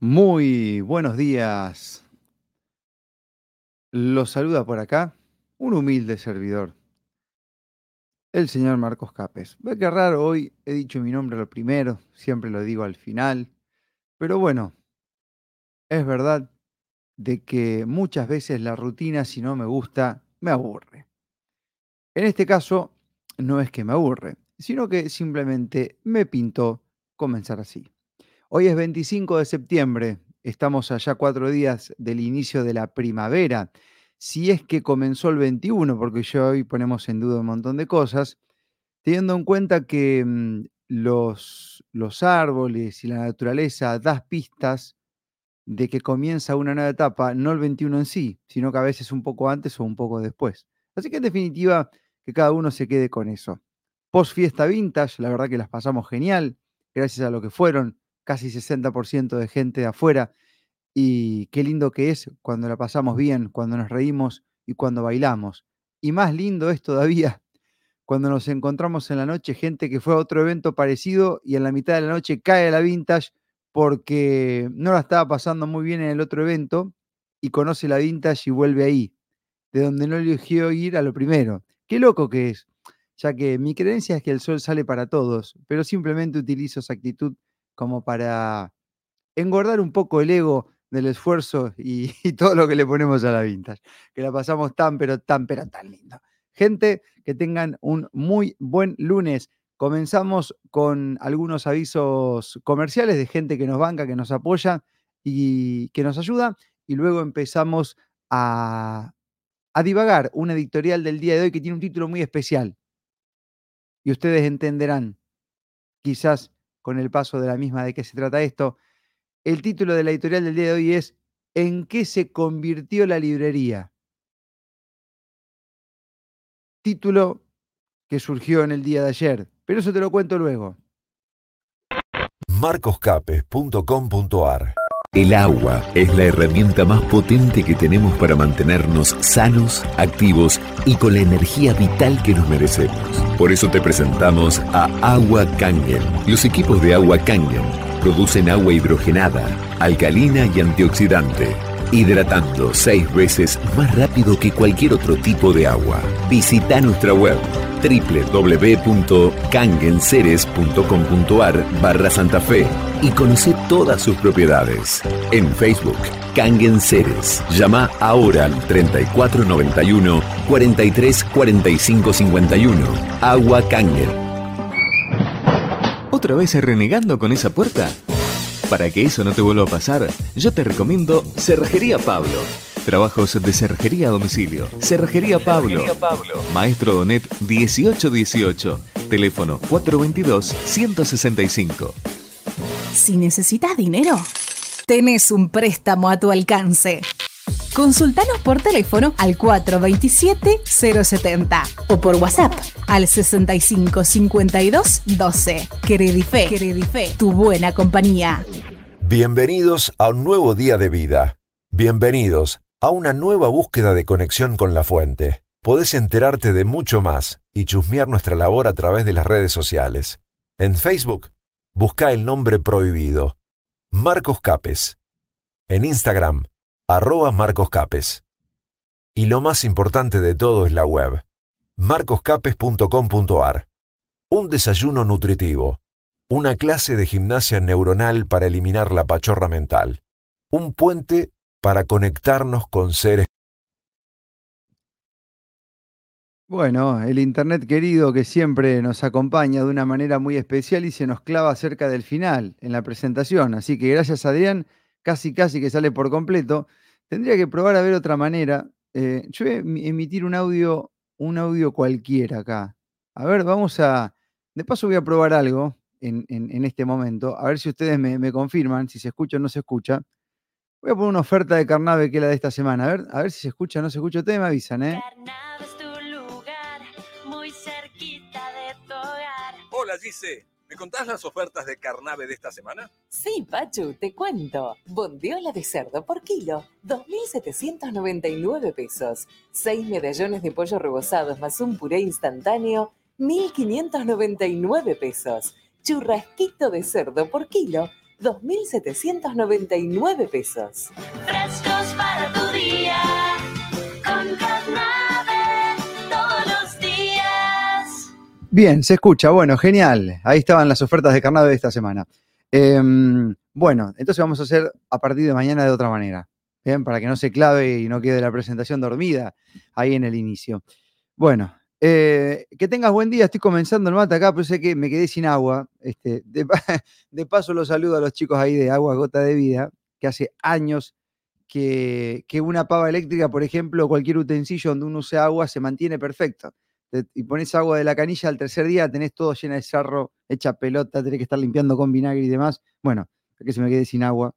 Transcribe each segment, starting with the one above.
Muy buenos días. Los saluda por acá un humilde servidor, el señor Marcos Capes. Ve que raro, hoy he dicho mi nombre lo primero, siempre lo digo al final, pero bueno, es verdad de que muchas veces la rutina, si no me gusta, me aburre. En este caso, no es que me aburre, sino que simplemente me pintó comenzar así. Hoy es 25 de septiembre, estamos allá cuatro días del inicio de la primavera. Si es que comenzó el 21, porque yo hoy ponemos en duda un montón de cosas, teniendo en cuenta que mm, los, los árboles y la naturaleza das pistas de que comienza una nueva etapa, no el 21 en sí, sino que a veces un poco antes o un poco después. Así que en definitiva, que cada uno se quede con eso. Post fiesta vintage, la verdad que las pasamos genial, gracias a lo que fueron casi 60% de gente de afuera. Y qué lindo que es cuando la pasamos bien, cuando nos reímos y cuando bailamos. Y más lindo es todavía cuando nos encontramos en la noche gente que fue a otro evento parecido y en la mitad de la noche cae a la vintage porque no la estaba pasando muy bien en el otro evento y conoce la vintage y vuelve ahí, de donde no eligió ir a lo primero. Qué loco que es, ya que mi creencia es que el sol sale para todos, pero simplemente utilizo esa actitud como para engordar un poco el ego del esfuerzo y, todo lo que le ponemos a la vintage, que la pasamos tan, pero tan, pero tan lindo. Gente, que tengan un muy buen lunes. Comenzamos con algunos avisos comerciales de gente que nos banca, que nos apoya y que nos ayuda. Y luego empezamos a, a divagar una editorial del día de hoy que tiene un título muy especial. Y ustedes entenderán, quizás con el paso de la misma de qué se trata esto. El título de la editorial del día de hoy es ¿En qué se convirtió la librería? Título que surgió en el día de ayer, pero eso te lo cuento luego. marcoscapes.com.ar el agua es la herramienta más potente que tenemos para mantenernos sanos, activos y con la energía vital que nos merecemos. Por eso te presentamos a Agua Kangen. Los equipos de Agua Kangen producen agua hidrogenada, alcalina y antioxidante, hidratando seis veces más rápido que cualquier otro tipo de agua. Visita nuestra web www.kangenceres.com.ar barra Santa Fe y conoce todas sus propiedades. En Facebook, Kangen Ceres. Llama ahora al 3491 43 45 51. Agua Kangen. ¿Otra vez renegando con esa puerta? Para que eso no te vuelva a pasar, yo te recomiendo Cerrajería Pablo Trabajos de cerjería a domicilio. Cerrajería Pablo. Maestro Donet 1818. Teléfono 422-165. Si necesitas dinero, tenés un préstamo a tu alcance. Consultanos por teléfono al 427-070 o por WhatsApp al 6552 12. Credife, Credife, tu buena compañía. Bienvenidos a un nuevo día de vida. Bienvenidos a una nueva búsqueda de conexión con la fuente. Podés enterarte de mucho más y chusmear nuestra labor a través de las redes sociales. En Facebook, busca el nombre prohibido, Marcos Capes. En Instagram, arroba Marcos Capes. Y lo más importante de todo es la web, marcoscapes.com.ar. Un desayuno nutritivo, una clase de gimnasia neuronal para eliminar la pachorra mental, un puente para conectarnos con seres. Bueno, el Internet querido que siempre nos acompaña de una manera muy especial y se nos clava cerca del final en la presentación. Así que gracias Adrián, casi casi que sale por completo. Tendría que probar a ver otra manera. Eh, yo voy a emitir un audio, un audio cualquiera acá. A ver, vamos a... De paso voy a probar algo en, este momento, a ver si ustedes me, me confirman, si se escucha o no se escucha. Voy a poner una oferta de Carnave que es la de esta semana. A ver, a ver si se escucha o no se escucha. Ustedes me avisan, ¿eh? Carnave es tu lugar, muy cerquita de tu hogar. Hola, Gise. ¿Me contás las ofertas de Carnave de esta semana? Sí, Pachu, te cuento. Bondiola de cerdo por kilo, 2.799 pesos. Seis medallones de pollo rebozados más un puré instantáneo, 1.599 pesos. Churrasquito de cerdo por kilo, 2.799 pesos. Frescos para tu día, con carnave todos los días. Bien, se escucha. Bueno, genial. Ahí estaban las ofertas de carnave de esta semana. Em, bueno, entonces vamos a hacer a partir de mañana de otra manera. Bien, para que no se clave y no quede la presentación dormida ahí en el inicio. Bueno, eh, que tengas buen día. Estoy comenzando el mate acá, pero sé que me quedé sin agua. Este, de, paso, los saludo a los chicos ahí de Agua Gota de Vida, que hace años que, una pava eléctrica, por ejemplo, cualquier utensilio donde uno use agua, se mantiene perfecto. Y pones agua de la canilla al tercer día, tenés todo lleno de sarro, hecha pelota, tenés que estar limpiando con vinagre y demás. Bueno, que se me quedé sin agua.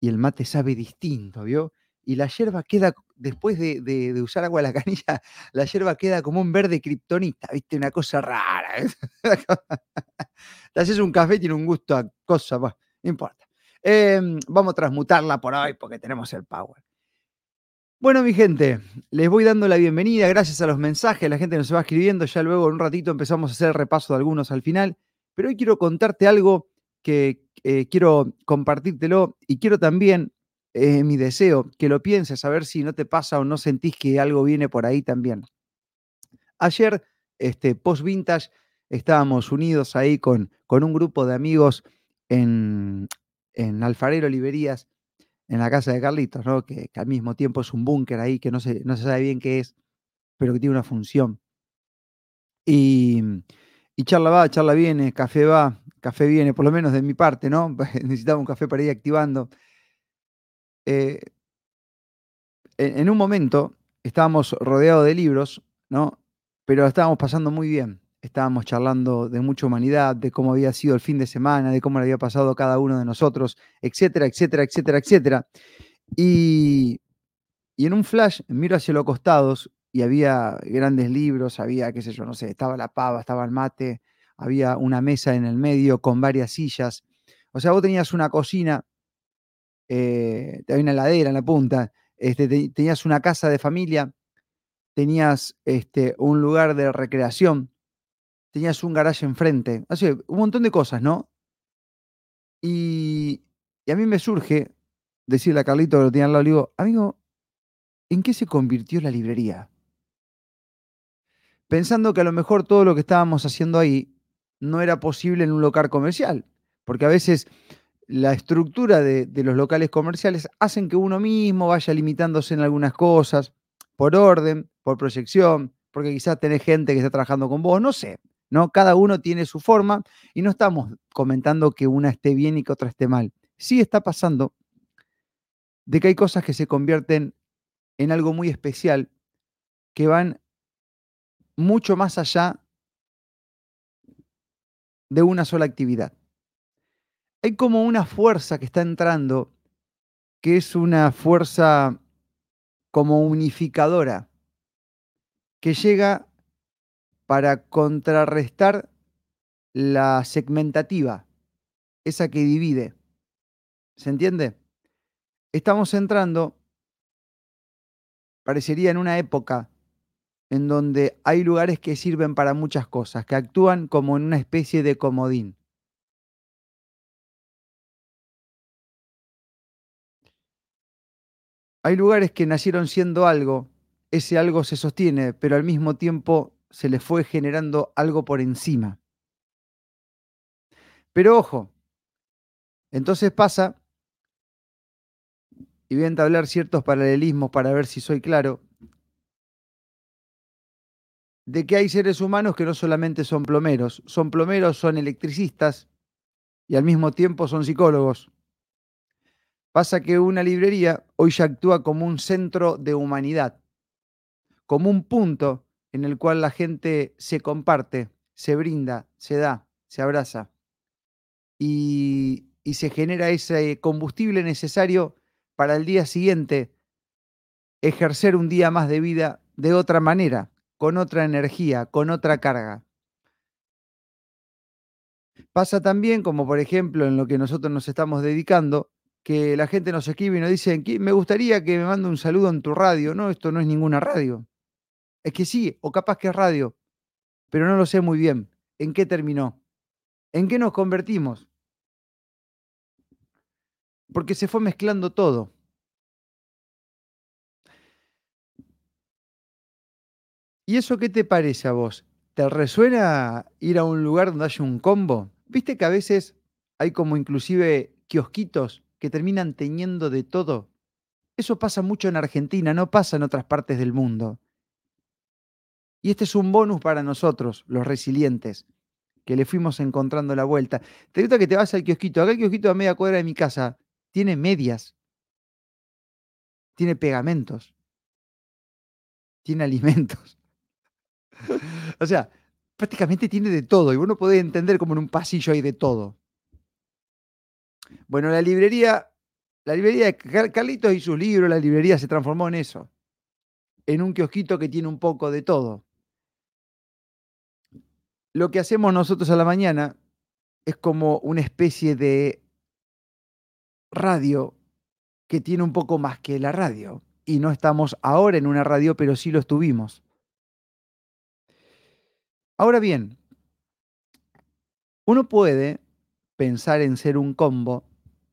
Y el mate sabe distinto, ¿vio? Y la yerba queda, después de, usar agua de la canilla, la yerba queda como un verde kriptonita, ¿viste? Una cosa rara. Te haces un café tiene un gusto a cosa, no importa. Em, vamos a transmutarla por hoy porque tenemos el power. Bueno, mi gente, les voy dando la bienvenida, gracias a los mensajes, la gente nos va escribiendo, ya luego en un ratito empezamos a hacer el repaso de algunos al final, pero hoy quiero contarte algo que eh, quiero compartírtelo y quiero también, mi deseo, que lo pienses, a ver si no te pasa o no sentís que algo viene por ahí también. Ayer, este, post vintage, estábamos unidos ahí con, con un grupo de amigos en, en Alfarero Librerías, en la casa de Carlitos, ¿no? que, que al mismo tiempo es un búnker ahí que no se, no se sabe bien qué es, pero que tiene una función. Y, y charla va, charla viene, café va, café viene, por lo menos de mi parte, ¿no? Necesitaba un café para ir activando. Eh, en, un momento estábamos rodeados de libros, ¿no? Pero estábamos pasando muy bien. Estábamos charlando de mucha humanidad, de cómo había sido el fin de semana, de cómo le había pasado cada uno de nosotros, etcétera, etcétera, etcétera, etcétera. Y, y en un flash miro hacia los costados y había grandes libros, había, qué sé yo, no sé, estaba la pava, estaba el mate, había una mesa en el medio con varias sillas. O sea, vos tenías una cocina, eh, una heladera en la punta, este, te- tenías una casa de familia, tenías este, un lugar de recreación, tenías un garaje enfrente, sea, un montón de cosas, ¿no? Y, a mí me surge decirle a Carlito que lo tenía al lado, digo, amigo, ¿en qué se convirtió la librería? Pensando que a lo mejor todo lo que estábamos haciendo ahí no era posible en un local comercial, porque a veces la estructura de, los locales comerciales hacen que uno mismo vaya limitándose en algunas cosas, por orden, por proyección, porque quizás tenés gente que está trabajando con vos, no sé, ¿no? Cada uno tiene su forma y no estamos comentando que una esté bien y que otra esté mal. Sí está pasando de que hay cosas que se convierten en algo muy especial, que van mucho más allá de una sola actividad. Hay como una fuerza que está entrando, que es una fuerza como unificadora, que llega para contrarrestar la segmentativa, esa que divide. ¿Se entiende? Estamos entrando, parecería en una época en donde hay lugares que sirven para muchas cosas, que actúan como en una especie de comodín. Hay lugares que nacieron siendo algo, ese algo se sostiene, pero al mismo tiempo se le fue generando algo por encima. Pero ojo, entonces pasa, y voy a entablar ciertos paralelismos para ver si soy claro, de que hay seres humanos que no solamente son plomeros, son plomeros, son electricistas y al mismo tiempo son psicólogos. Pasa que una librería hoy ya actúa como un centro de humanidad, como un punto en el cual la gente se comparte, se brinda, se da, se abraza y, y se genera ese combustible necesario para el día siguiente ejercer un día más de vida de otra manera, con otra energía, con otra carga. Pasa también, como por ejemplo en lo que nosotros nos estamos dedicando, que la gente nos escribe y nos dice, "Qui- me gustaría que me mande un saludo en tu radio. No, esto no es ninguna radio. Es que sí, o capaz que es radio, pero no lo sé muy bien. ¿En qué terminó? ¿En qué nos convertimos? porque se fue mezclando todo. ¿Y eso qué te parece a vos? ¿Te resuena ir a un lugar donde haya un combo? ¿Viste que a veces hay como inclusive kiosquitos que terminan teniendo de todo? Eso pasa mucho en Argentina, no pasa en otras partes del mundo. Y este es un bonus para nosotros, los resilientes, que le fuimos encontrando la vuelta. Te gusta que te vas al kiosquito. Acá el kiosquito a media cuadra de mi casa tiene medias, tiene pegamentos, tiene alimentos. o sea, prácticamente tiene de todo y uno puede entender como en un pasillo hay de todo. Bueno, la librería, la librería de Carlitos y sus libros, la librería se transformó en eso, en un kiosquito que tiene un poco de todo. Lo que hacemos nosotros a la mañana es como una especie de radio que tiene un poco más que la radio. Y no estamos ahora en una radio, pero sí lo estuvimos. Ahora bien, uno puede pensar en ser un combo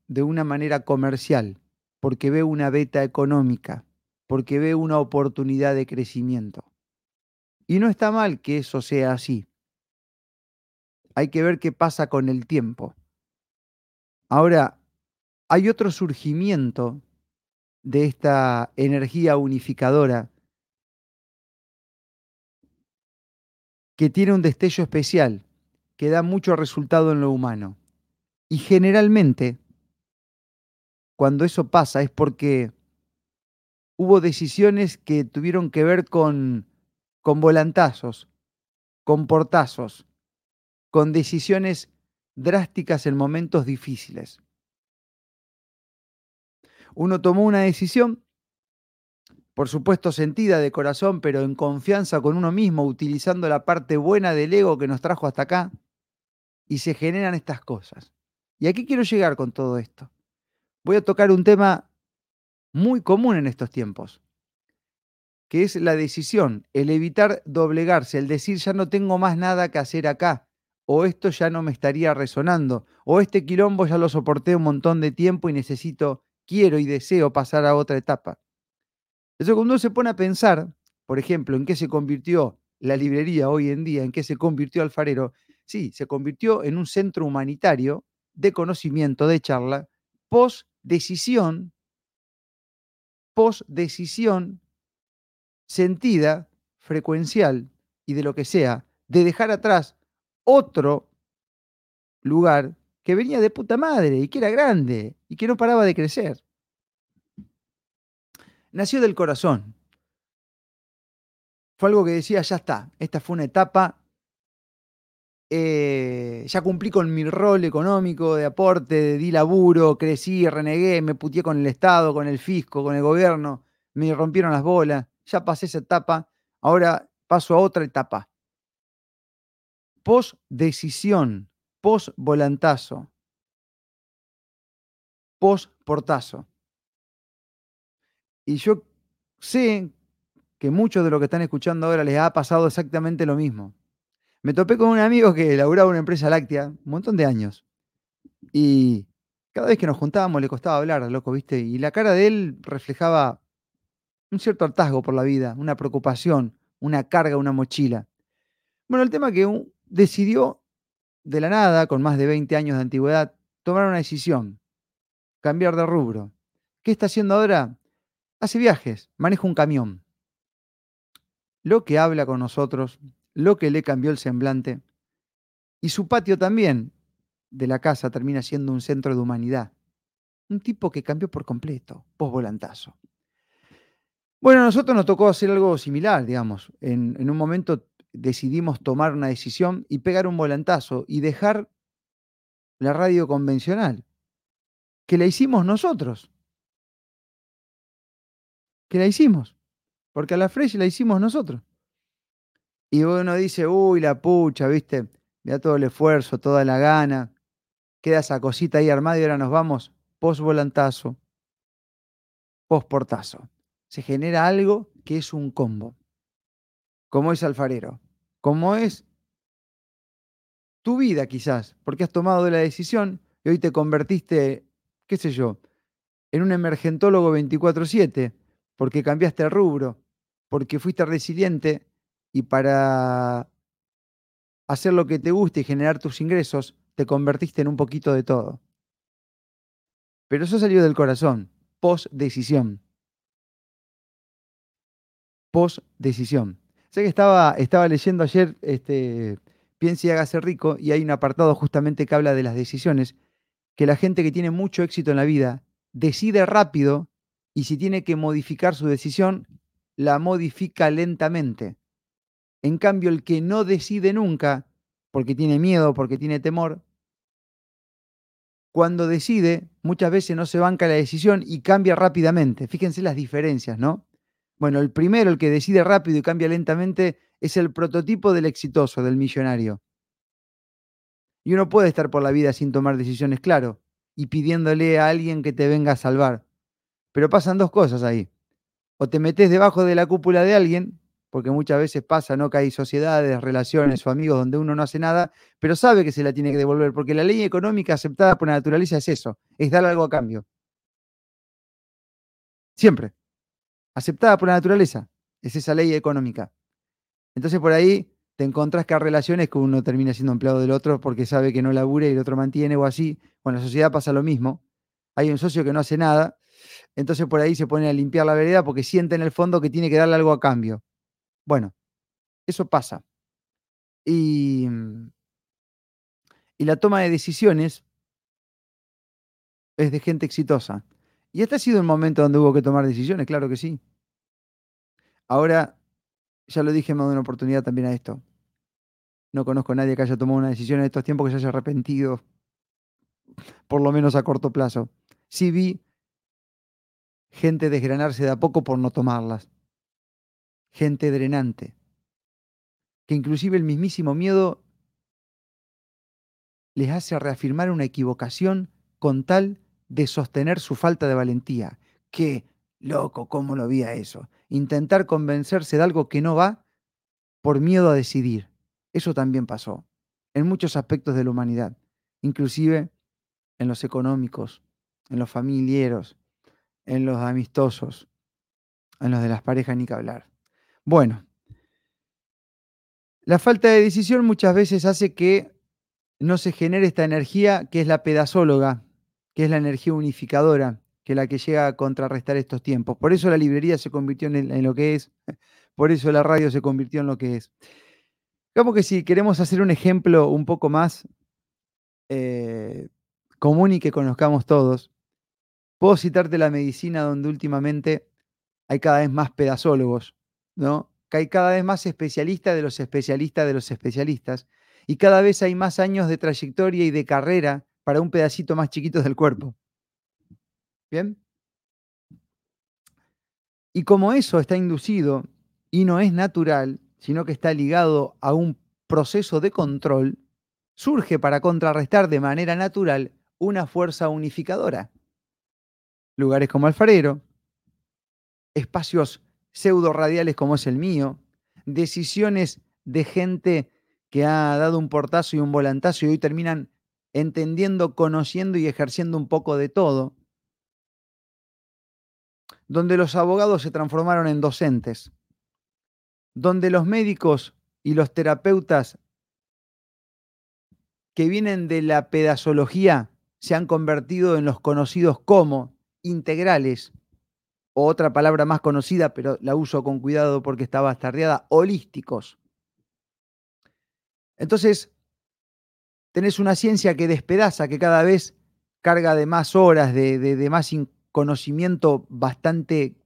de una manera comercial, porque ve una beta económica, porque ve una oportunidad de crecimiento. Y no está mal que eso sea así. Hay que ver qué pasa con el tiempo. Ahora, hay otro surgimiento de esta energía unificadora que tiene un destello especial, que da mucho resultado en lo humano. Y generalmente, cuando eso pasa es porque hubo decisiones que tuvieron que ver con, con volantazos, con portazos, con decisiones drásticas en momentos difíciles. Uno tomó una decisión por supuesto sentida de corazón, pero en confianza con uno mismo, utilizando la parte buena del ego que nos trajo hasta acá, y se generan estas cosas. ¿Y aquí quiero llegar con todo esto? Voy a tocar un tema muy común en estos tiempos, que es la decisión, el evitar doblegarse, el decir ya no tengo más nada que hacer acá, o esto ya no me estaría resonando, o este quilombo ya lo soporté un montón de tiempo y necesito, quiero y deseo pasar a otra etapa. Eso cuando uno se pone a pensar, por ejemplo, en qué se convirtió la librería hoy en día, en qué se convirtió Alfarero, sí, se convirtió en un centro humanitario de conocimiento, de charla, post decisión, post decisión sentida, frecuencial y de lo que sea, de dejar atrás otro lugar que venía de puta madre y que era grande y que no paraba de crecer nació del corazón. Fue algo que decía, ya está, esta fue una etapa, eh, ya cumplí con mi rol económico de aporte, di laburo, crecí, renegué, me putié con el Estado, con el fisco, con el gobierno, me rompieron las bolas, ya pasé esa etapa, ahora paso a otra etapa. Post decisión, post volantazo, post portazo. Y yo sé que muchos de los que están escuchando ahora les ha pasado exactamente lo mismo. Me topé con un amigo que laburaba una empresa láctea un montón de años. Y cada vez que nos juntábamos le costaba hablar, loco, ¿viste? Y la cara de él reflejaba un cierto hartazgo por la vida, una preocupación, una carga, una mochila. Bueno, el tema que decidió de la nada, con más de 20 años de antigüedad, tomar una decisión, cambiar de rubro. ¿Qué está haciendo ahora? hace viajes, maneja un camión. Lo que habla con nosotros, lo que le cambió el semblante. Y su patio también de la casa termina siendo un centro de humanidad. Un tipo que cambió por completo, post-volantazo. Bueno, a nosotros nos tocó hacer algo similar, digamos. En, en un momento decidimos tomar una decisión y pegar un volantazo y dejar la radio convencional, que la hicimos nosotros que la hicimos, porque a la Fresh la hicimos nosotros. Y uno dice, uy, la pucha, viste, da todo el esfuerzo, toda la gana, queda esa cosita ahí armada y ahora nos vamos post volantazo, post portazo. Se genera algo que es un combo, como es alfarero, como es tu vida quizás, porque has tomado la decisión y hoy te convertiste, qué sé yo, en un emergentólogo 24/7, porque cambiaste el rubro, porque fuiste resiliente y para hacer lo que te guste y generar tus ingresos, te convertiste en un poquito de todo. Pero eso salió del corazón, post decisión. Post decisión. Sé que estaba, estaba leyendo ayer este, Piense y hágase rico y hay un apartado justamente que habla de las decisiones, que la gente que tiene mucho éxito en la vida decide rápido y si tiene que modificar su decisión, la modifica lentamente. En cambio, el que no decide nunca, porque tiene miedo, porque tiene temor, cuando decide, muchas veces no se banca la decisión y cambia rápidamente. Fíjense las diferencias, ¿no? Bueno, el primero, el que decide rápido y cambia lentamente, es el prototipo del exitoso, del millonario. Y uno puede estar por la vida sin tomar decisiones, claro, y pidiéndole a alguien que te venga a salvar. Pero pasan dos cosas ahí. O te metes debajo de la cúpula de alguien, porque muchas veces pasa, ¿no? Que hay sociedades, relaciones o amigos donde uno no hace nada, pero sabe que se la tiene que devolver, porque la ley económica aceptada por la naturaleza es eso, es dar algo a cambio. Siempre. Aceptada por la naturaleza, es esa ley económica. Entonces por ahí te encontrás que hay relaciones que uno termina siendo empleado del otro porque sabe que no labura y el otro mantiene o así. Bueno, en la sociedad pasa lo mismo. Hay un socio que no hace nada, entonces por ahí se pone a limpiar la vereda porque siente en el fondo que tiene que darle algo a cambio. Bueno, eso pasa. Y, y la toma de decisiones es de gente exitosa. Y este ha sido el momento donde hubo que tomar decisiones, claro que sí. Ahora, ya lo dije más de una oportunidad también a esto. No conozco a nadie que haya tomado una decisión en estos tiempos que se haya arrepentido, por lo menos a corto plazo. Sí vi gente desgranarse de a poco por no tomarlas. Gente drenante. Que inclusive el mismísimo miedo les hace reafirmar una equivocación con tal de sostener su falta de valentía. Qué loco, cómo lo vi a eso. Intentar convencerse de algo que no va por miedo a decidir. Eso también pasó en muchos aspectos de la humanidad, inclusive en los económicos, en los familiares, en los amistosos, en los de las parejas ni que hablar. Bueno, la falta de decisión muchas veces hace que no se genere esta energía que es la pedazóloga, que es la energía unificadora, que es la que llega a contrarrestar estos tiempos. Por eso la librería se convirtió en, lo que es, por eso la radio se convirtió en lo que es. Digamos que si queremos hacer un ejemplo un poco más eh, común y que conozcamos todos, puedo citarte la medicina donde últimamente hay cada vez más pedazólogos, ¿no? Que hay cada vez más especialistas de los especialistas de los especialistas y cada vez hay más años de trayectoria y de carrera para un pedacito más chiquito del cuerpo. ¿Bien? Y como eso está inducido y no es natural, sino que está ligado a un proceso de control, surge para contrarrestar de manera natural una fuerza unificadora. Lugares como Alfarero, espacios pseudo radiales como es el mío, decisiones de gente que ha dado un portazo y un volantazo y hoy terminan entendiendo, conociendo y ejerciendo un poco de todo, donde los abogados se transformaron en docentes, donde los médicos y los terapeutas que vienen de la pedazología se han convertido en los conocidos como integrales, otra palabra más conocida, pero la uso con cuidado porque está bastardeada, holísticos. Entonces, tenés una ciencia que despedaza, que cada vez carga de más horas, de, de, más conocimiento bastante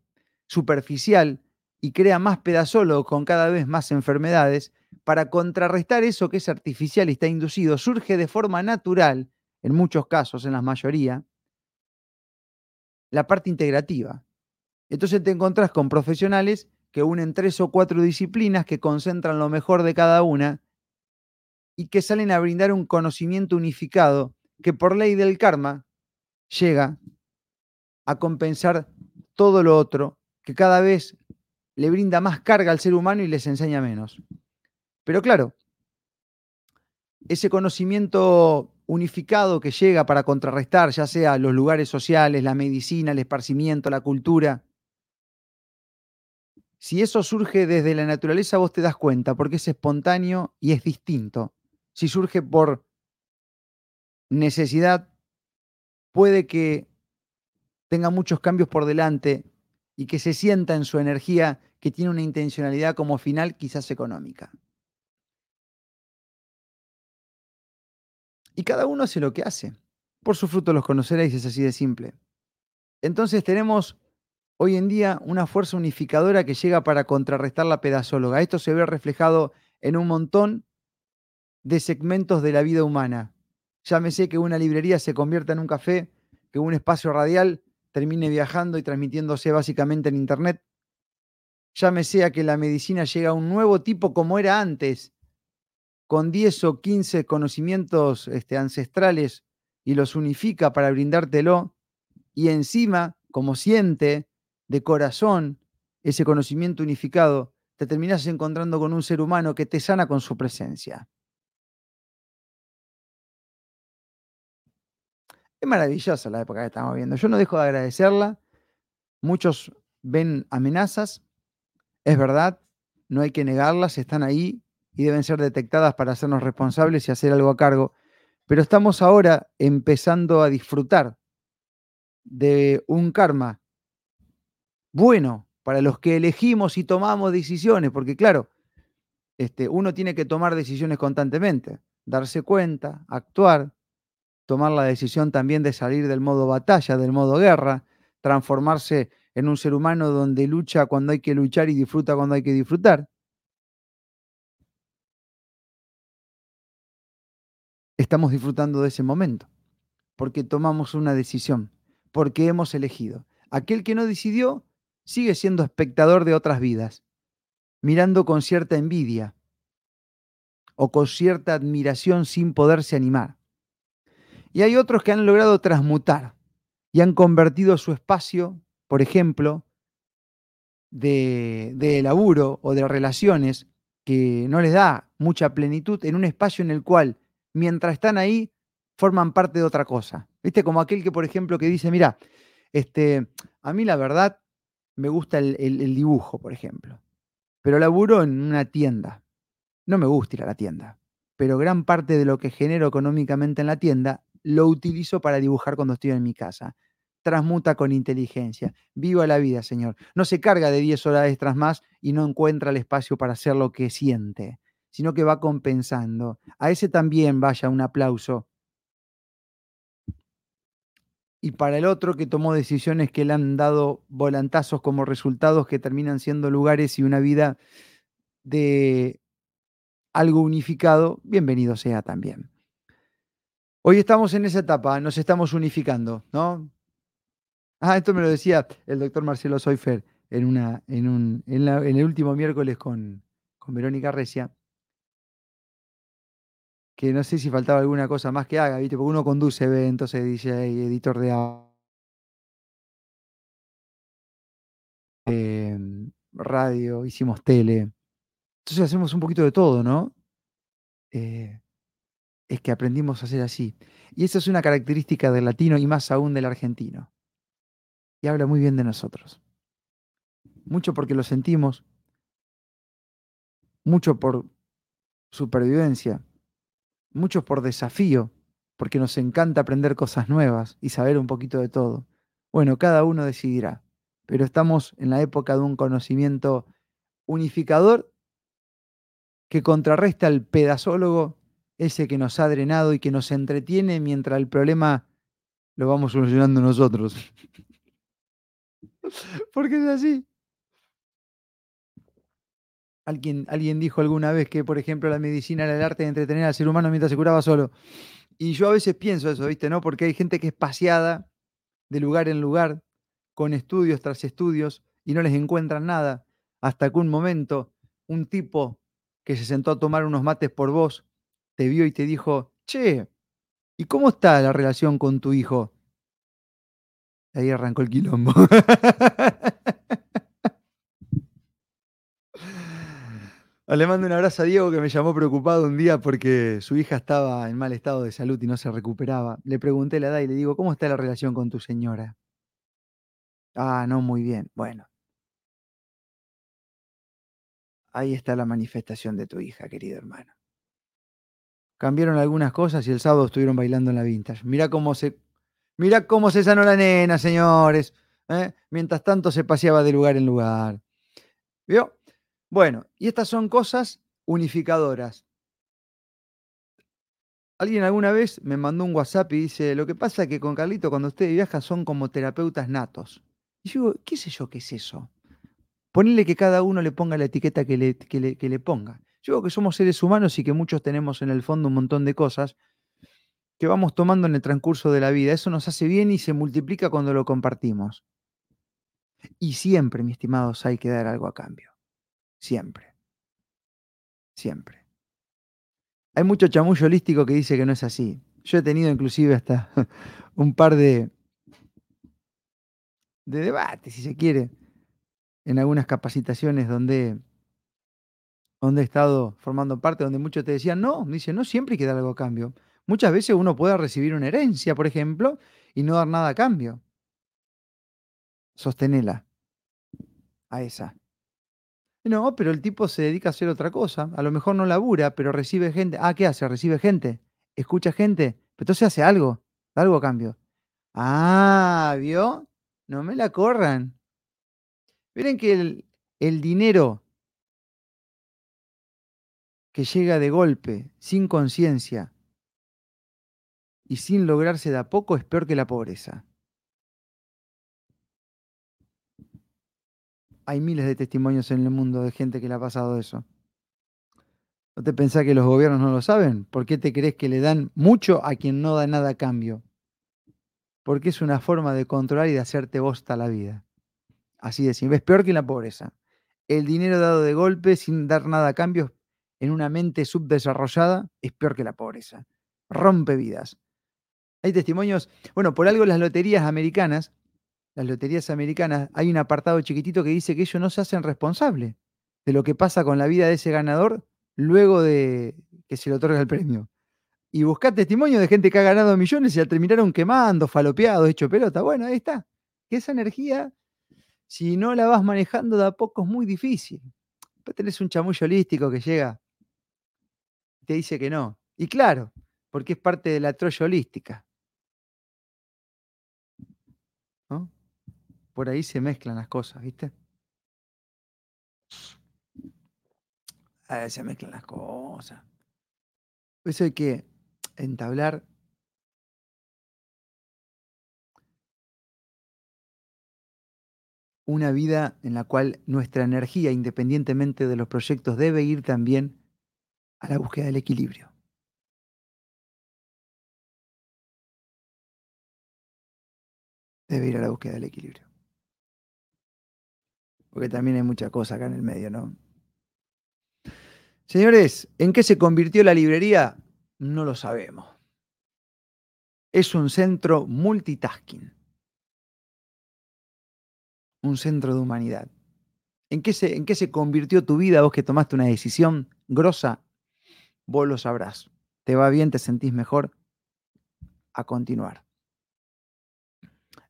superficial, y crea más pedazólogos con cada vez más enfermedades, para contrarrestar eso que es artificial y está inducido, surge de forma natural, en muchos casos, en la mayoría, la parte integrativa. Entonces te encontrás con profesionales que unen tres o cuatro disciplinas que concentran lo mejor de cada una y que salen a brindar un conocimiento unificado que por ley del karma llega a compensar todo lo otro, que cada vez le brinda más carga al ser humano y les enseña menos. Pero claro, ese conocimiento unificado que llega para contrarrestar ya sea los lugares sociales, la medicina, el esparcimiento, la cultura. Si eso surge desde la naturaleza, vos te das cuenta, porque es espontáneo y es distinto. Si surge por necesidad, puede que tenga muchos cambios por delante y que se sienta en su energía que tiene una intencionalidad como final quizás económica. Y cada uno hace lo que hace. Por su fruto los conoceréis, es así de simple. Entonces tenemos hoy en día una fuerza unificadora que llega para contrarrestar la pedazóloga. Esto se ve reflejado en un montón de segmentos de la vida humana. Llámese que una librería se convierta en un café, que un espacio radial termine viajando y transmitiéndose básicamente en Internet. Llámese a que la medicina llega a un nuevo tipo como era antes, con 10 o 15 conocimientos este, ancestrales y los unifica para brindártelo, y encima, como siente de corazón ese conocimiento unificado, te terminas encontrando con un ser humano que te sana con su presencia. Es maravillosa la época que estamos viendo. Yo no dejo de agradecerla. Muchos ven amenazas. Es verdad, no hay que negarlas, están ahí y deben ser detectadas para hacernos responsables y hacer algo a cargo. Pero estamos ahora empezando a disfrutar de un karma bueno para los que elegimos y tomamos decisiones, porque claro, este, uno tiene que tomar decisiones constantemente, darse cuenta, actuar, tomar la decisión también de salir del modo batalla, del modo guerra, transformarse en un ser humano donde lucha cuando hay que luchar y disfruta cuando hay que disfrutar. Estamos disfrutando de ese momento, porque tomamos una decisión, porque hemos elegido. Aquel que no decidió sigue siendo espectador de otras vidas, mirando con cierta envidia o con cierta admiración sin poderse animar. Y hay otros que han logrado transmutar y han convertido su espacio, por ejemplo, de, de, laburo o de relaciones que no les da mucha plenitud en un espacio en el cual, mientras están ahí, forman parte de otra cosa. ¿Viste? Como aquel que, por ejemplo, que dice, mira, este, a mí la verdad me gusta el, dibujo, por ejemplo, pero laburo en una tienda. No me gusta ir a la tienda, pero gran parte de lo que genero económicamente en la tienda lo utilizo para dibujar cuando estoy en mi casa. Transmuta con inteligencia. Viva la vida, Señor. No se carga de 10 horas extras más y no encuentra el espacio para hacer lo que siente, sino que va compensando. A ese también vaya un aplauso. Y para el otro que tomó decisiones que le han dado volantazos como resultados que terminan siendo lugares y una vida de algo unificado, bienvenido sea también. Hoy estamos en esa etapa, nos estamos unificando, ¿no? Ah, esto me lo decía el doctor Marcelo Soifer en, una, en, un, en, el último miércoles con, con Verónica Recia, que no sé si faltaba alguna cosa más que haga, ¿viste? Porque uno conduce eventos, DJ, editor de eh, radio, hicimos tele. Entonces hacemos un poquito de todo, ¿no? Eh, es que aprendimos a hacer así. Y esa es una característica del latino y más aún del argentino. Y habla muy bien de nosotros. Mucho porque lo sentimos, mucho por supervivencia, mucho por desafío, porque nos encanta aprender cosas nuevas y saber un poquito de todo. Bueno, cada uno decidirá, pero estamos en la época de un conocimiento unificador que contrarresta al pedazólogo ese que nos ha drenado y que nos entretiene mientras el problema lo vamos solucionando nosotros. Porque es así. Alguien, alguien dijo alguna vez que, por ejemplo, la medicina era el arte de entretener al ser humano mientras se curaba solo. Y yo a veces pienso eso, ¿viste? ¿No? Porque hay gente que es paseada de lugar en lugar, con estudios tras estudios, y no les encuentran nada, hasta que un momento, un tipo que se sentó a tomar unos mates por vos, te vio y te dijo, che, ¿y cómo está la relación con tu hijo? Ahí arrancó el quilombo. Le mando un abrazo a Diego que me llamó preocupado un día porque su hija estaba en mal estado de salud y no se recuperaba. Le pregunté la edad y le digo, ¿cómo está la relación con tu señora? Ah, no, muy bien. Bueno. Ahí está la manifestación de tu hija, querido hermano. Cambiaron algunas cosas y el sábado estuvieron bailando en la vintage. Mira cómo se, mira cómo se sanó la nena, señores. ¿eh? Mientras tanto se paseaba de lugar en lugar. ¿Vio? Bueno, y estas son cosas unificadoras. Alguien alguna vez me mandó un WhatsApp y dice, lo que pasa es que con Carlito cuando ustedes viajan son como terapeutas natos. Y yo digo, ¿qué sé yo qué es eso? Ponerle que cada uno le ponga la etiqueta que le, que le, que le ponga. Yo digo que somos seres humanos y que muchos tenemos en el fondo un montón de cosas que vamos tomando en el transcurso de la vida. Eso nos hace bien y se multiplica cuando lo compartimos. Y siempre, mis estimados, hay que dar algo a cambio. Siempre. Siempre. Hay mucho chamullo holístico que dice que no es así. Yo he tenido inclusive hasta un par de, de debates, si se quiere, en algunas capacitaciones donde, donde he estado formando parte, donde muchos te decían, no, dice, no siempre hay que dar algo a cambio. Muchas veces uno puede recibir una herencia, por ejemplo, y no dar nada a cambio. Sostenela a esa. No, pero el tipo se dedica a hacer otra cosa. A lo mejor no labura, pero recibe gente. Ah, ¿qué hace? Recibe gente. Escucha gente. Pero entonces hace algo. Algo a cambio. Ah, ¿vio? No me la corran. Miren que el, el dinero que llega de golpe, sin conciencia y sin lograrse de a poco, es peor que la pobreza. Hay miles de testimonios en el mundo de gente que le ha pasado eso. ¿No te pensás que los gobiernos no lo saben? ¿Por qué te crees que le dan mucho a quien no da nada a cambio? Porque es una forma de controlar y de hacerte bosta la vida. Así de simple. Es peor que la pobreza. El dinero dado de golpe sin dar nada a cambio en una mente subdesarrollada es peor que la pobreza. Rompe vidas. Hay testimonios, bueno, por algo las loterías americanas, las loterías americanas, hay un apartado chiquitito que dice que ellos no se hacen responsables de lo que pasa con la vida de ese ganador luego de que se le otorga el premio. Y buscar testimonio de gente que ha ganado millones y la terminaron quemando, falopeados, hecho pelota. Bueno, ahí está. Que esa energía, si no la vas manejando de a poco, es muy difícil. Después tenés un chamullo holístico que llega y te dice que no. Y claro, porque es parte de la troya holística. ¿no? Por ahí se mezclan las cosas, ¿viste? Ah, se mezclan las cosas. Por eso hay que entablar una vida en la cual nuestra energía, independientemente de los proyectos, debe ir también a la búsqueda del equilibrio. Debe ir a la búsqueda del equilibrio. Porque también hay mucha cosa acá en el medio, ¿no? Señores, ¿en qué se convirtió la librería? No lo sabemos. Es un centro multitasking. Un centro de humanidad. ¿En qué, se, ¿En qué se convirtió tu vida vos que tomaste una decisión grosa? Vos lo sabrás. ¿Te va bien? ¿Te sentís mejor? A continuar.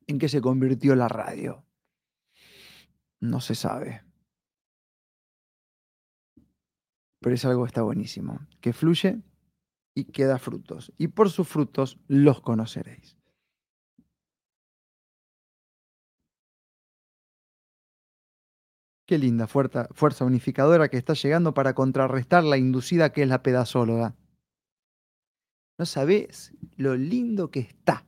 ¿En qué se convirtió la radio? No se sabe. Pero es algo que está buenísimo, que fluye y que da frutos. Y por sus frutos los conoceréis. Qué linda fuerza, fuerza unificadora que está llegando para contrarrestar la inducida que es la pedazóloga. No sabés lo lindo que está.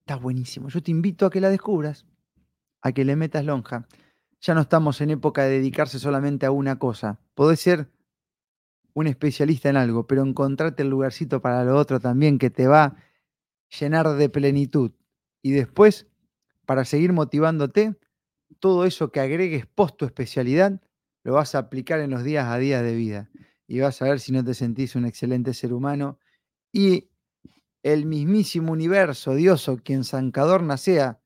Está buenísimo. Yo te invito a que la descubras, a que le metas lonja. Ya no estamos en época de dedicarse solamente a una cosa. Podés ser un especialista en algo, pero encontrarte el lugarcito para lo otro también que te va a llenar de plenitud. Y después, para seguir motivándote, todo eso que agregues post tu especialidad, lo vas a aplicar en los días a días de vida. Y vas a ver si no te sentís un excelente ser humano. Y el mismísimo universo, Dios o quien Zancadorna sea,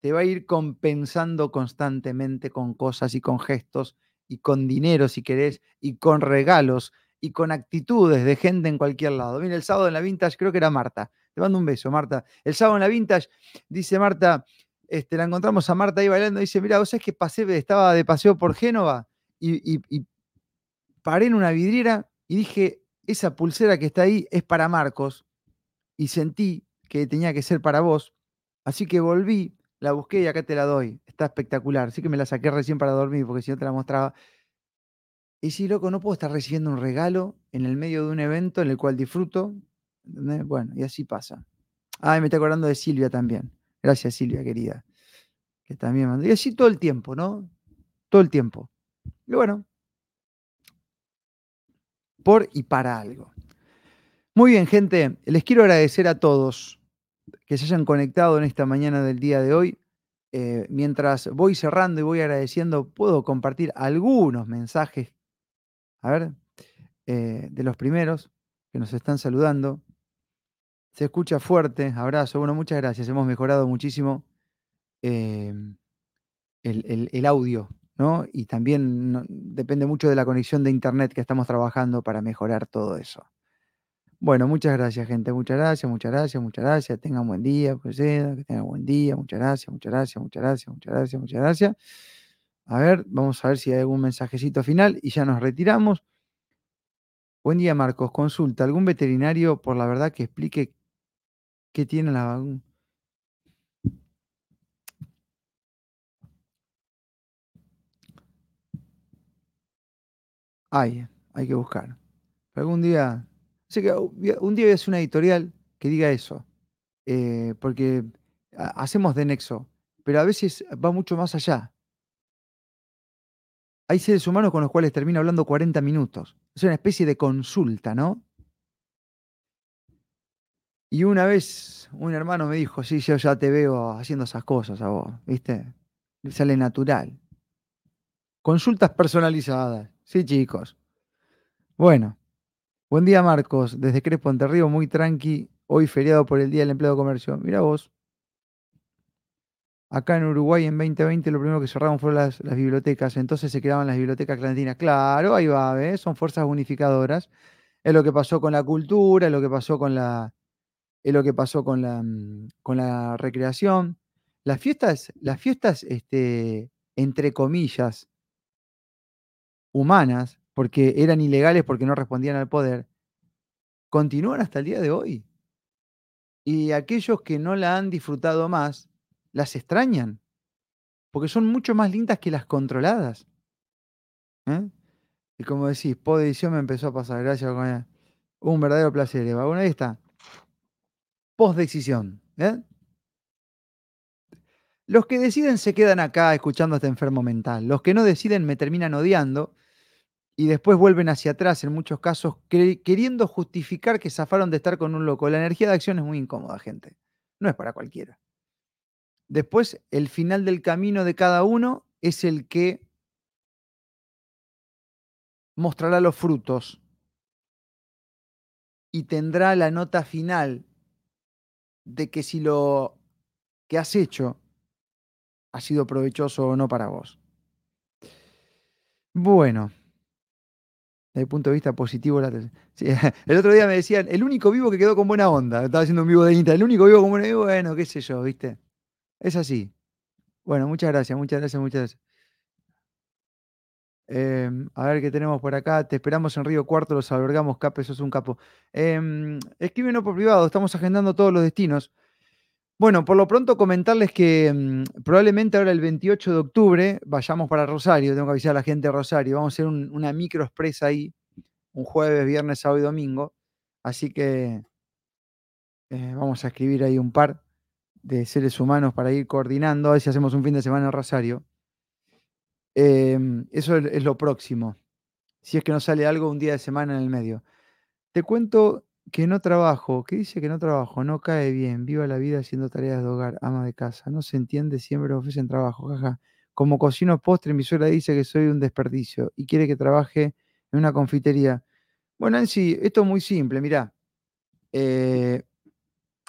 te va a ir compensando constantemente con cosas y con gestos y con dinero si querés, y con regalos, y con actitudes de gente en cualquier lado. Mira, el sábado en la Vintage, creo que era Marta. Te mando un beso, Marta. El sábado en la Vintage, dice Marta, este, la encontramos a Marta ahí bailando, dice, mira, vos sabés que pasé, estaba de paseo por Génova y, y- y paré en una vidriera y dije, esa pulsera que está ahí es para Marcos y sentí que tenía que ser para vos. Así que volví, la busqué y acá te la doy. Está espectacular. Así que me la saqué recién para dormir porque si no te la mostraba. Y sí, loco, no puedo estar recibiendo un regalo en el medio de un evento en el cual disfruto. Bueno, y así pasa. Ay, me estoy acordando de Silvia también. Gracias, Silvia, querida. Que también mandó. Y así todo el tiempo, ¿no? Todo el tiempo. Y bueno, por y para algo. Muy bien, gente. Les quiero agradecer a todos que se hayan conectado en esta mañana del día de hoy. Eh, mientras voy cerrando y voy agradeciendo, puedo compartir algunos mensajes, a ver, eh, de los primeros que nos están saludando. Se escucha fuerte, abrazo. Bueno, muchas gracias. Hemos mejorado muchísimo eh, el, el- audio, ¿no? Y también depende mucho de la conexión de internet que estamos trabajando para mejorar todo eso. Bueno, muchas gracias, gente. Muchas gracias, muchas gracias, muchas gracias. Tengan buen día, eh, que tengan buen día. Muchas gracias, muchas gracias, muchas gracias, muchas gracias, muchas gracias. A ver, vamos a ver si hay algún mensajecito final y ya nos retiramos. Buen día, Marcos. Consulta, ¿algún veterinario por la verdad que explique qué tiene la vacuna? Hay, hay que buscar. Algún día, que un día voy a hacer una editorial que diga eso, eh, porque ha- hacemos de nexo, pero a veces va mucho más allá. Hay seres humanos con los cuales termino hablando 40 minutos. Es una especie de consulta, ¿no? Y una vez un hermano me dijo, sí, yo ya te veo haciendo esas cosas a vos, ¿viste? Sale natural. Consultas personalizadas. Sí, chicos. Bueno, buen día, Marcos. Desde Crespo, Entre muy tranqui. Hoy feriado por el Día del Empleo de Comercio. Mira vos. Acá en Uruguay en 2020 lo primero que cerraron fueron las, bibliotecas, entonces se quedaban las bibliotecas clandestinas. Claro, ahí va, ¿ves? Son fuerzas unificadoras. Es lo que pasó con la cultura, es lo que pasó con la, es lo que pasó con la, mm, con la recreación. Las fiestas, las fiestas, este, entre comillas, humanas, porque eran ilegales porque no respondían al poder, continúan hasta el día de hoy. Y aquellos que no la han disfrutado más, las extrañan, porque son mucho más lindas que las controladas. ¿eh? Y como decís, pod edición me empezó a pasar, gracias. Un verdadero placer, Eva. Bueno, ahí está. Post decisión. ¿eh? Los que deciden se quedan acá escuchando a este enfermo mental. Los que no deciden me terminan odiando y después vuelven hacia atrás en muchos casos queriendo justificar que zafaron de estar con un loco. La energía de acción es muy incómoda, gente. No es para cualquiera. Después, el final del camino de cada uno es el que mostrará los frutos y tendrá la nota final de que si lo que has hecho ha sido provechoso o no para vos. Bueno, desde el punto de vista positivo, la sí, el otro día me decían, el único vivo que quedó con buena onda, estaba haciendo un vivo de Insta, el único vivo con buena onda, bueno, qué sé yo, ¿viste? Es así. Bueno, muchas gracias, muchas gracias, muchas gracias. Em, a ver qué tenemos por acá. Te esperamos en Río Cuarto, los albergamos, Cape, sos un capo. Escríbenos por privado, estamos agendando todos los destinos. Bueno, por lo pronto comentarles que mm, probablemente ahora el 28 de octubre vayamos para Rosario, tengo que avisar a la gente de Rosario, vamos a hacer un- una micro expresa ahí, un jueves, viernes, sábado y domingo. Así que eh, vamos a escribir ahí un par de seres humanos para ir coordinando, a ver si hacemos un fin de semana en Rosario. Em, eso es, es lo próximo. Si es que no sale algo un día de semana en el medio. Te cuento que no trabajo. ¿Qué dice que no trabajo? No cae bien. Viva la vida haciendo tareas de hogar, ama de casa. No se entiende, siempre ofrecen trabajo. Jaja. Como cocino postre, mi suegra dice que soy un desperdicio y quiere que trabaje en una confitería. Bueno, en sí, esto es muy simple, mirá. Eh,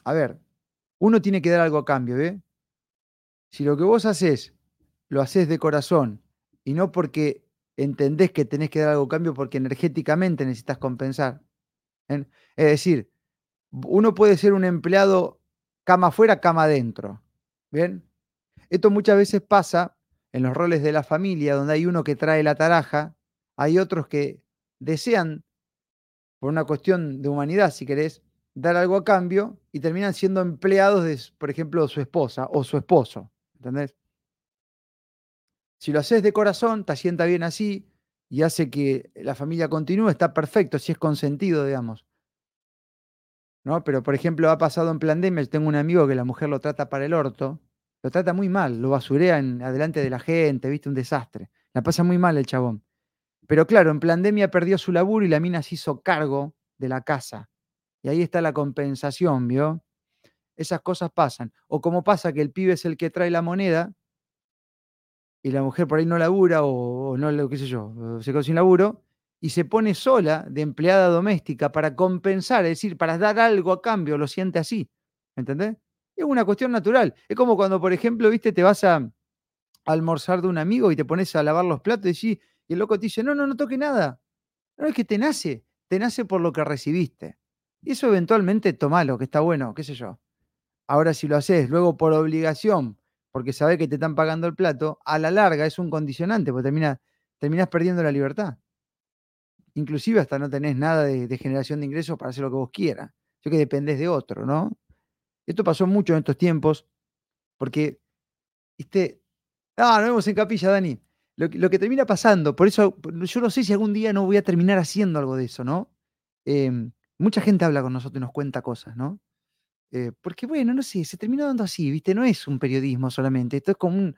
a ver, uno tiene que dar algo a cambio, ¿ve? Si lo que vos haces, lo haces de corazón y no porque entendés que tenés que dar algo a cambio porque energéticamente necesitas compensar. Es decir, uno puede ser un empleado cama afuera, cama adentro. ¿Bien? Esto muchas veces pasa en los roles de la familia, donde hay uno que trae la taraja, hay otros que desean, por una cuestión de humanidad, si querés, dar algo a cambio y terminan siendo empleados de, por ejemplo, su esposa o su esposo. ¿Entendés? Si lo haces de corazón, te asienta bien así y hace que la familia continúe, está perfecto, si es consentido, digamos. ¿No? Pero, por ejemplo, ha pasado en pandemia, tengo un amigo que la mujer lo trata para el orto, lo trata muy mal, lo basurea en, adelante de la gente, viste, un desastre. La pasa muy mal el chabón. Pero claro, en pandemia perdió su laburo y la mina se hizo cargo de la casa. Y ahí está la compensación, ¿vio? Esas cosas pasan. O como pasa que el pibe es el que trae la moneda y la mujer por ahí no labura o, o no, qué sé yo, se quedó sin laburo y se pone sola de empleada doméstica para compensar, es decir, para dar algo a cambio, lo siente así. ¿Entendés? Es una cuestión natural. Es como cuando, por ejemplo, viste, te vas a almorzar de un amigo y te pones a lavar los platos y, decís- y el loco te dice, no, no, no toque nada. No, es que te nace, te nace por lo que recibiste. Y eso eventualmente tomalo, que está bueno, qué sé yo. Ahora, si lo haces luego por obligación, porque sabés que te están pagando el plato, a la larga es un condicionante, porque termina, terminás perdiendo la libertad. Inclusive hasta no tenés nada de, generación de ingresos para hacer lo que vos quieras. Yo que dependés de otro, ¿no? Esto pasó mucho en estos tiempos, porque, viste, ah, nos vemos en capilla, Dani. Lo, que- termina pasando, por eso yo no sé si algún día no voy a terminar haciendo algo de eso, ¿no? Em, mucha gente habla con nosotros y nos cuenta cosas, ¿no? Eh, porque, bueno, no sé, se termina dando así, ¿viste? No es un periodismo solamente, esto es como un,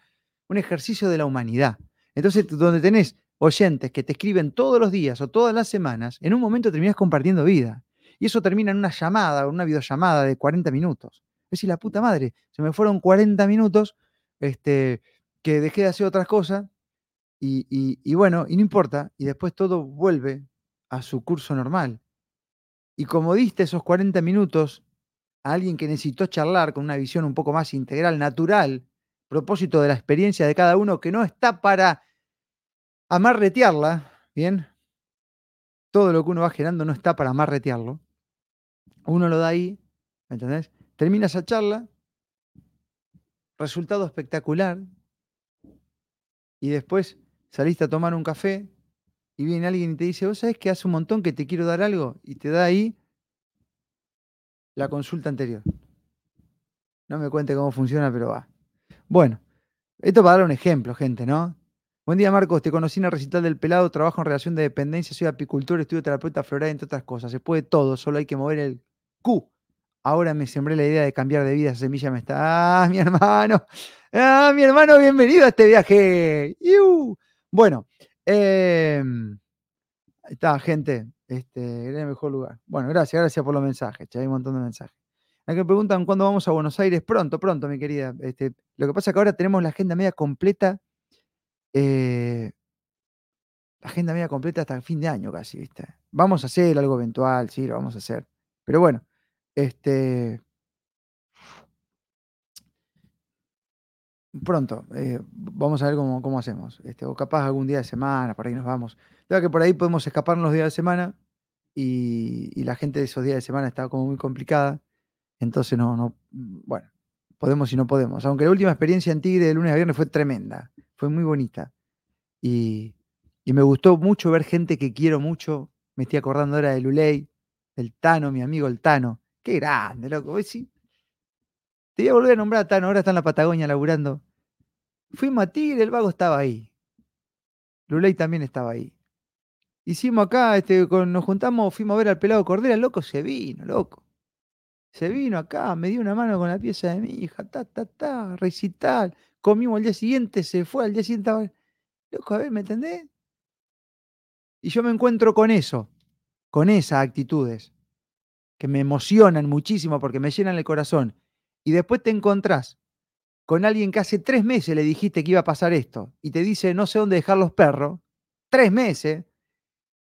un ejercicio de la humanidad. Entonces, donde tenés oyentes que te escriben todos los días o todas las semanas, en un momento terminás compartiendo vida. Y eso termina en una llamada, una videollamada de 40 minutos. Es decir, la puta madre, se me fueron 40 minutos este, que dejé de hacer otras cosas y, y- y bueno, y no importa, y después todo vuelve a su curso normal. Y como diste esos 40 minutos a alguien que necesitó charlar con una visión un poco más integral, natural, propósito de la experiencia de cada uno, que no está para amarretearla, ¿bien? Todo lo que uno va generando no está para amarretearlo. Uno lo da ahí, ¿me entendés? Termina esa charla, resultado espectacular, y después saliste a tomar un café y viene alguien y te dice, vos sabés que hace un montón que te quiero dar algo, y te da ahí la consulta anterior. No me cuente cómo funciona, pero va. Bueno, esto para dar un ejemplo, gente, ¿no? Buen día, Marcos. Te conocí en el recital del pelado, trabajo en relación de dependencia, soy apicultor, estudio terapeuta floral, entre otras cosas. Se puede todo, solo hay que mover el Q. Ahora me sembré la idea de cambiar de vida, esa semilla me está. ¡Ah, mi hermano! ¡Ah, mi hermano! Bienvenido a este viaje. ¡Iu! Bueno, em, ahí está, gente. Este, el mejor lugar. Bueno, gracias, gracias por los mensajes. che, Hay un montón de mensajes. Hay que preguntan cuándo vamos a Buenos Aires. Pronto, pronto, mi querida. Este, lo que pasa es que ahora tenemos la agenda media completa. eh, la agenda media completa hasta el fin de año casi, ¿viste? Vamos a hacer algo eventual, sí, lo vamos a hacer. Pero bueno, este. Pronto, eh, vamos a ver cómo, cómo hacemos. Este, o capaz algún día de semana, por ahí nos vamos. Claro que por ahí podemos escaparnos los días de semana y, y la gente de esos días de semana está como muy complicada. Entonces no, no, bueno, podemos y no podemos. Aunque la última experiencia en Tigre de lunes a viernes fue tremenda, fue muy bonita. Y, y me gustó mucho ver gente que quiero mucho. Me estoy acordando ahora de Luley, del Tano, mi amigo el Tano. Qué grande, loco. ¿ves? Sí. Te voy a volver a nombrar a Tano, ahora está en la Patagonia laburando. Fuimos a Tigre, el vago estaba ahí. Luley también estaba ahí. Hicimos acá, este, nos juntamos, fuimos a ver al pelado Cordera, loco se vino, loco. Se vino acá, me dio una mano con la pieza de mi hija, ta, ta, ta, recital. Comimos al día siguiente, se fue, al día siguiente estaba. Loco, a ver, ¿me entendés? Y yo me encuentro con eso, con esas actitudes, que me emocionan muchísimo porque me llenan el corazón. Y después te encontrás con alguien que hace tres meses le dijiste que iba a pasar esto y te dice no sé dónde dejar los perros, tres meses,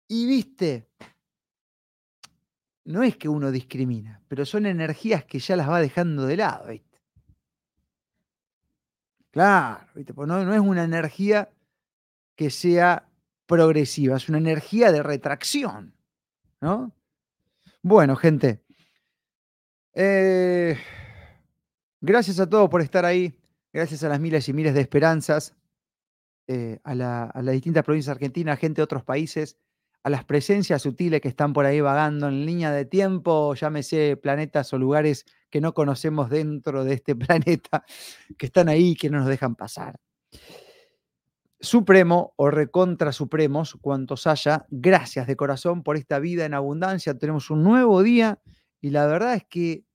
y viste, no es que uno discrimina, pero son energías que ya las va dejando de lado, ¿viste? Claro, ¿viste? Pues no, no es una energía que sea progresiva, es una energía de retracción. ¿no? Bueno, gente. eh, gracias a todos por estar ahí. Gracias a las miles y miles de esperanzas. eh, a, la- a las distintas provincias argentinas, gente de otros países, a las presencias sutiles que están por ahí vagando en línea de tiempo, llámese planetas o lugares que no conocemos dentro de este planeta, que están ahí que no nos dejan pasar. Supremo o recontra supremos, cuantos haya, gracias de corazón por esta vida en abundancia. Tenemos un nuevo día y la verdad es que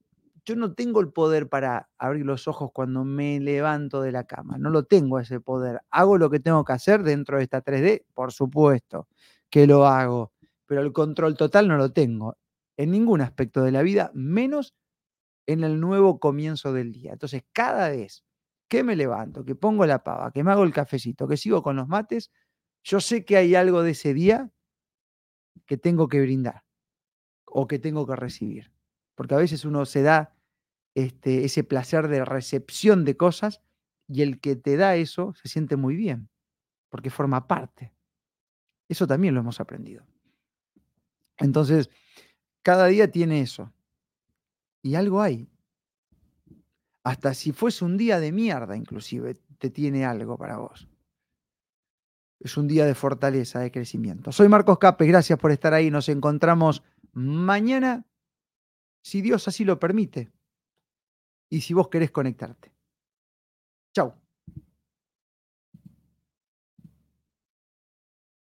yo no tengo el poder para abrir los ojos cuando me levanto de la cama. No lo tengo ese poder. Hago lo que tengo que hacer dentro de esta 3D, por supuesto que lo hago, pero el control total no lo tengo en ningún aspecto de la vida, menos en el nuevo comienzo del día. Entonces, cada vez que me levanto, que pongo la pava, que me hago el cafecito, que sigo con los mates, yo sé que hay algo de ese día que tengo que brindar o que tengo que recibir. Porque a veces uno se da este, ese placer de recepción de cosas y el que te da eso se siente muy bien, porque forma parte. Eso también lo hemos aprendido. Entonces, cada día tiene eso. Y algo hay. Hasta si fuese un día de mierda, inclusive, te tiene algo para vos. Es un día de fortaleza, de crecimiento. Soy Marcos Capes, gracias por estar ahí. Nos encontramos mañana, si Dios así lo permite. Y si vos querés conectarte. Chau.